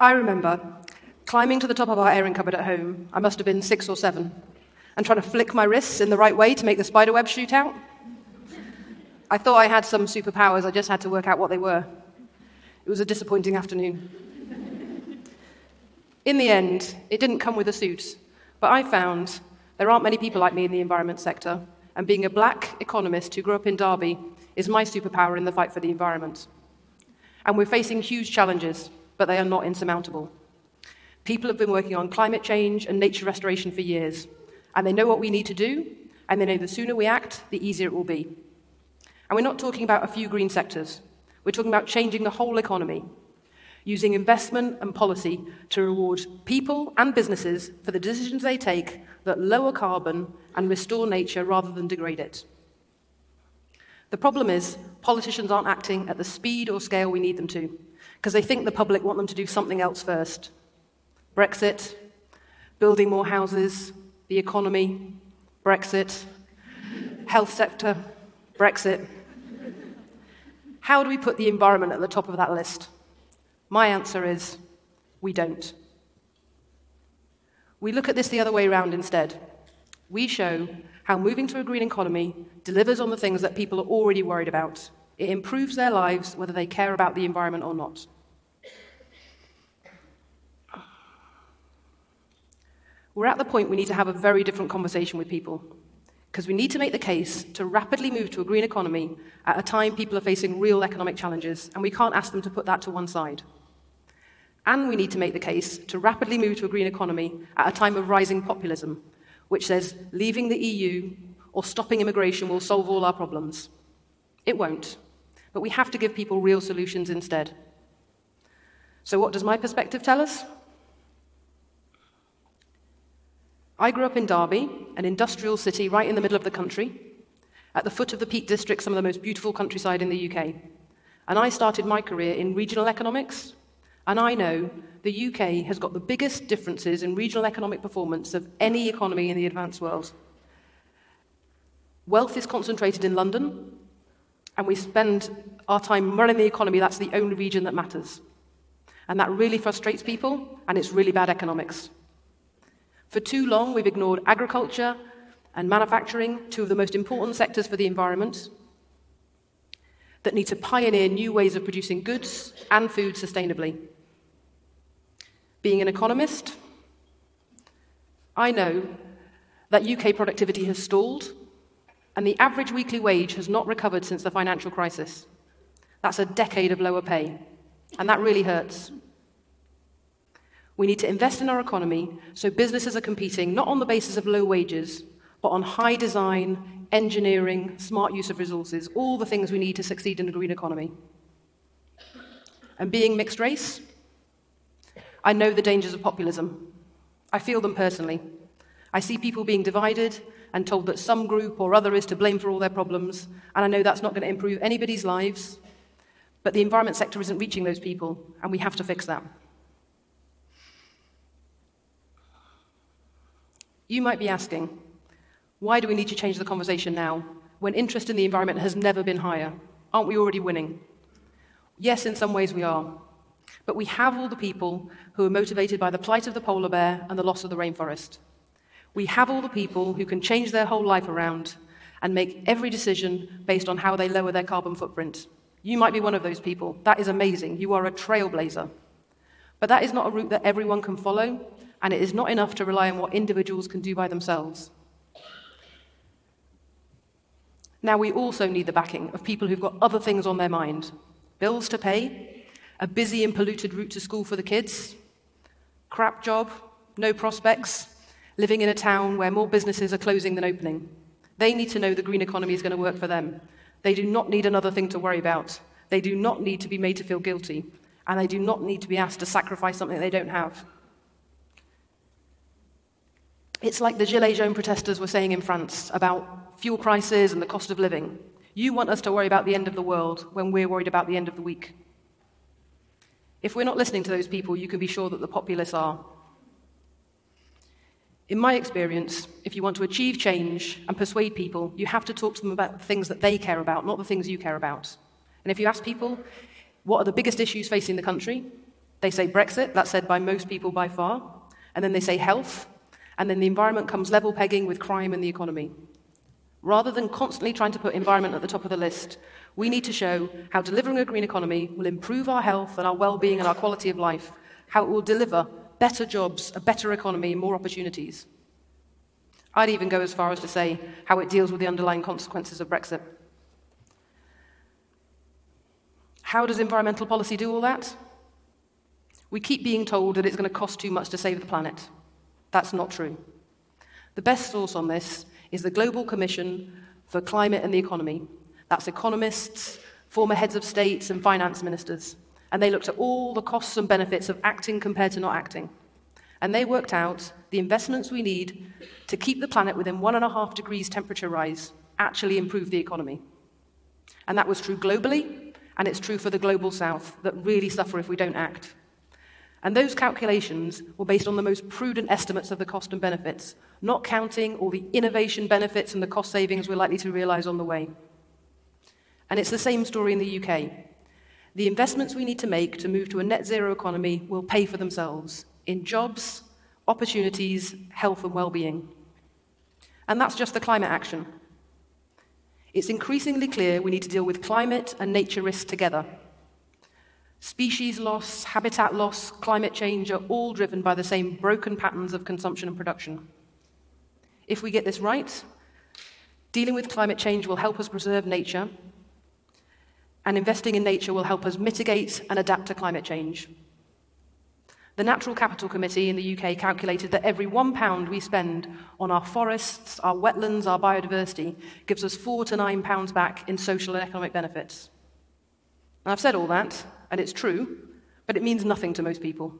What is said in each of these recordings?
I remember climbing to the top of our airing cupboard at home, I must have been six or seven, and trying to flick my wrists in the right way to make the spider web shoot out. I thought I had some superpowers, I just had to work out what they were. It was a disappointing afternoon. In the end, it didn't come with a suit, but I found there aren't many people like me in the environment sector, and being a black economist who grew up in Derby is my superpower in the fight for the environment. And we're facing huge challenges, but they are not insurmountable. People have been working on climate change and nature restoration for years, and they know what we need to do, and they know the sooner we act, the easier it will be. And we're not talking about a few green sectors. We're talking about changing the whole economy, using investment and policy to reward people and businesses for the decisions they take that lower carbon and restore nature rather than degrade it. The problem is, politicians aren't acting at the speed or scale we need them to, because they think the public want them to do something else first. Brexit, building more houses, the economy, Brexit, health sector, Brexit. How do we put the environment at the top of that list? My answer is we don't. We look at this the other way around instead. We show how moving to a green economy delivers on the things that people are already worried about. It improves their lives whether they care about the environment or not. We're at the point we need to have a very different conversation with people because we need to make the case to rapidly move to a green economy at a time people are facing real economic challenges, and we can't ask them to put that to one side. And we need to make the case to rapidly move to a green economy at a time of rising populism, which says leaving the EU or stopping immigration will solve all our problems. It won't. But we have to give people real solutions instead. So, what does my perspective tell us? I grew up in Derby, an industrial city right in the middle of the country, at the foot of the Peak District, some of the most beautiful countryside in the UK. And I started my career in regional economics, and I know the UK has got the biggest differences in regional economic performance of any economy in the advanced world. Wealth is concentrated in London, and we spend our time running the economy, that's the only region that matters. And that really frustrates people, and it's really bad economics. For too long, we've ignored agriculture and manufacturing, two of the most important sectors for the environment, that need to pioneer new ways of producing goods and food sustainably. Being an economist, I know that UK productivity has stalled and the average weekly wage has not recovered since the financial crisis. That's a decade of lower pay, and that really hurts. We need to invest in our economy so businesses are competing not on the basis of low wages, but on high design, engineering, smart use of resources, all the things we need to succeed in a green economy. And being mixed race, I know the dangers of populism. I feel them personally. I see people being divided and told that some group or other is to blame for all their problems, and I know that's not going to improve anybody's lives. But the environment sector isn't reaching those people, and we have to fix that. You might be asking, why do we need to change the conversation now when interest in the environment has never been higher? Aren't we already winning? Yes, in some ways we are. But we have all the people who are motivated by the plight of the polar bear and the loss of the rainforest. We have all the people who can change their whole life around and make every decision based on how they lower their carbon footprint. You might be one of those people. That is amazing. You are a trailblazer. But that is not a route that everyone can follow, and it is not enough to rely on what individuals can do by themselves. Now, we also need the backing of people who've got other things on their mind bills to pay, a busy and polluted route to school for the kids, crap job, no prospects, living in a town where more businesses are closing than opening. They need to know the green economy is going to work for them. They do not need another thing to worry about. They do not need to be made to feel guilty. And they do not need to be asked to sacrifice something they don't have. It's like the Gilets jaunes protesters were saying in France about fuel prices and the cost of living. You want us to worry about the end of the world when we're worried about the end of the week. If we're not listening to those people, you can be sure that the populists are. In my experience, if you want to achieve change and persuade people, you have to talk to them about the things that they care about, not the things you care about. And if you ask people, what are the biggest issues facing the country? They say Brexit, that's said by most people by far, and then they say health, and then the environment comes level pegging with crime and the economy. Rather than constantly trying to put environment at the top of the list, we need to show how delivering a green economy will improve our health and our well being and our quality of life, how it will deliver better jobs, a better economy, more opportunities. I'd even go as far as to say how it deals with the underlying consequences of Brexit. How does environmental policy do all that? We keep being told that it's going to cost too much to save the planet. That's not true. The best source on this is the Global Commission for Climate and the Economy. That's economists, former heads of states, and finance ministers. And they looked at all the costs and benefits of acting compared to not acting. And they worked out the investments we need to keep the planet within one and a half degrees temperature rise actually improve the economy. And that was true globally, and it's true for the global south that really suffer if we don't act. And those calculations were based on the most prudent estimates of the cost and benefits, not counting all the innovation benefits and the cost savings we're likely to realize on the way. And it's the same story in the UK. The investments we need to make to move to a net zero economy will pay for themselves in jobs, opportunities, health, and well being. And that's just the climate action. It's increasingly clear we need to deal with climate and nature risks together. Species loss, habitat loss, climate change are all driven by the same broken patterns of consumption and production. If we get this right, dealing with climate change will help us preserve nature, and investing in nature will help us mitigate and adapt to climate change. The Natural Capital Committee in the UK calculated that every one pound we spend on our forests, our wetlands, our biodiversity gives us four to nine pounds back in social and economic benefits. And I've said all that, and it's true, but it means nothing to most people.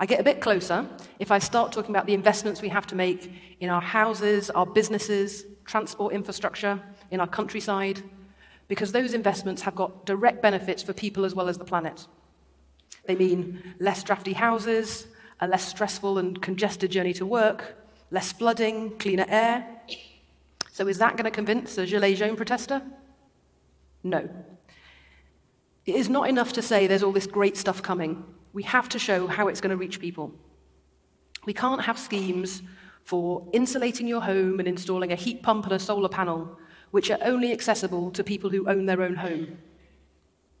I get a bit closer if I start talking about the investments we have to make in our houses, our businesses, transport infrastructure, in our countryside, because those investments have got direct benefits for people as well as the planet. They mean less drafty houses, a less stressful and congested journey to work, less flooding, cleaner air. So, is that going to convince a Gilets jaunes protester? No. It is not enough to say there's all this great stuff coming. We have to show how it's going to reach people. We can't have schemes for insulating your home and installing a heat pump and a solar panel, which are only accessible to people who own their own home.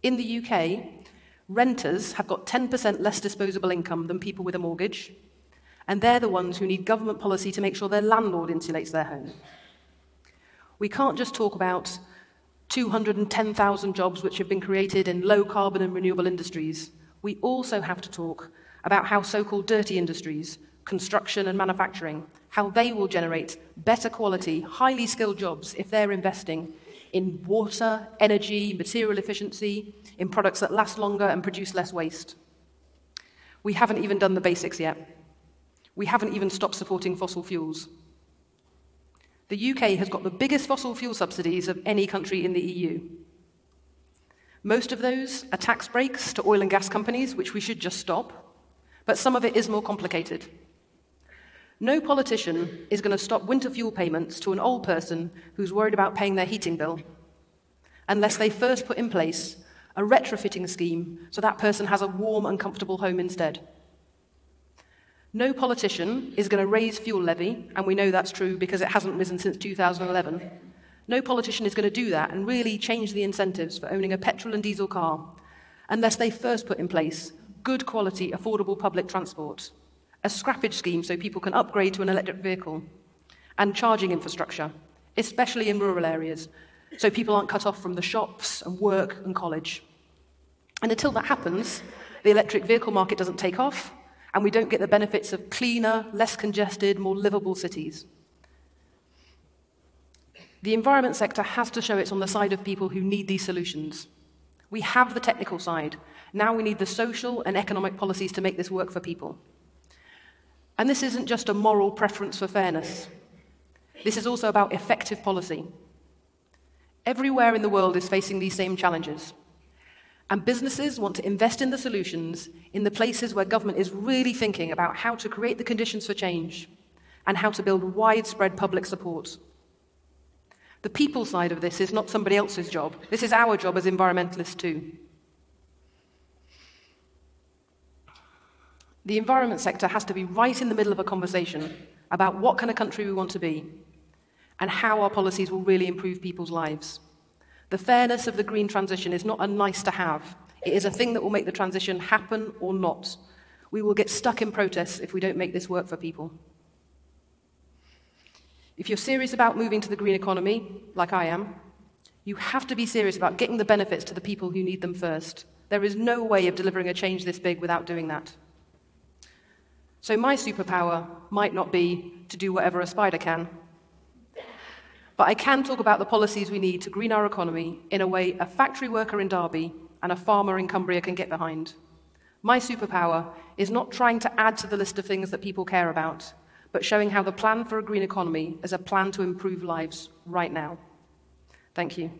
In the UK, renters have got 10% less disposable income than people with a mortgage, and they're the ones who need government policy to make sure their landlord insulates their home. We can't just talk about 210,000 jobs which have been created in low carbon and renewable industries, we also have to talk about how so called dirty industries, construction and manufacturing, how they will generate better quality, highly skilled jobs if they're investing in water, energy, material efficiency, in products that last longer and produce less waste. We haven't even done the basics yet. We haven't even stopped supporting fossil fuels. The UK has got the biggest fossil fuel subsidies of any country in the EU. Most of those are tax breaks to oil and gas companies, which we should just stop, but some of it is more complicated. No politician is going to stop winter fuel payments to an old person who's worried about paying their heating bill unless they first put in place a retrofitting scheme so that person has a warm and comfortable home instead. No politician is going to raise fuel levy, and we know that's true because it hasn't risen since 2011. No politician is going to do that and really change the incentives for owning a petrol and diesel car unless they first put in place good quality, affordable public transport, a scrappage scheme so people can upgrade to an electric vehicle, and charging infrastructure, especially in rural areas, so people aren't cut off from the shops and work and college. And until that happens, the electric vehicle market doesn't take off, and we don't get the benefits of cleaner, less congested, more livable cities. The environment sector has to show it's on the side of people who need these solutions. We have the technical side. Now we need the social and economic policies to make this work for people. And this isn't just a moral preference for fairness. This is also about effective policy. Everywhere in the world is facing these same challenges. And businesses want to invest in the solutions in the places where government is really thinking about how to create the conditions for change and how to build widespread public support. The people side of this is not somebody else's job. This is our job as environmentalists, too. The environment sector has to be right in the middle of a conversation about what kind of country we want to be and how our policies will really improve people's lives. The fairness of the green transition is not a nice to have, it is a thing that will make the transition happen or not. We will get stuck in protests if we don't make this work for people. If you're serious about moving to the green economy, like I am, you have to be serious about getting the benefits to the people who need them first. There is no way of delivering a change this big without doing that. So, my superpower might not be to do whatever a spider can, but I can talk about the policies we need to green our economy in a way a factory worker in Derby and a farmer in Cumbria can get behind. My superpower is not trying to add to the list of things that people care about, but showing how the plan for a green economy is a plan to improve lives right now. Thank you.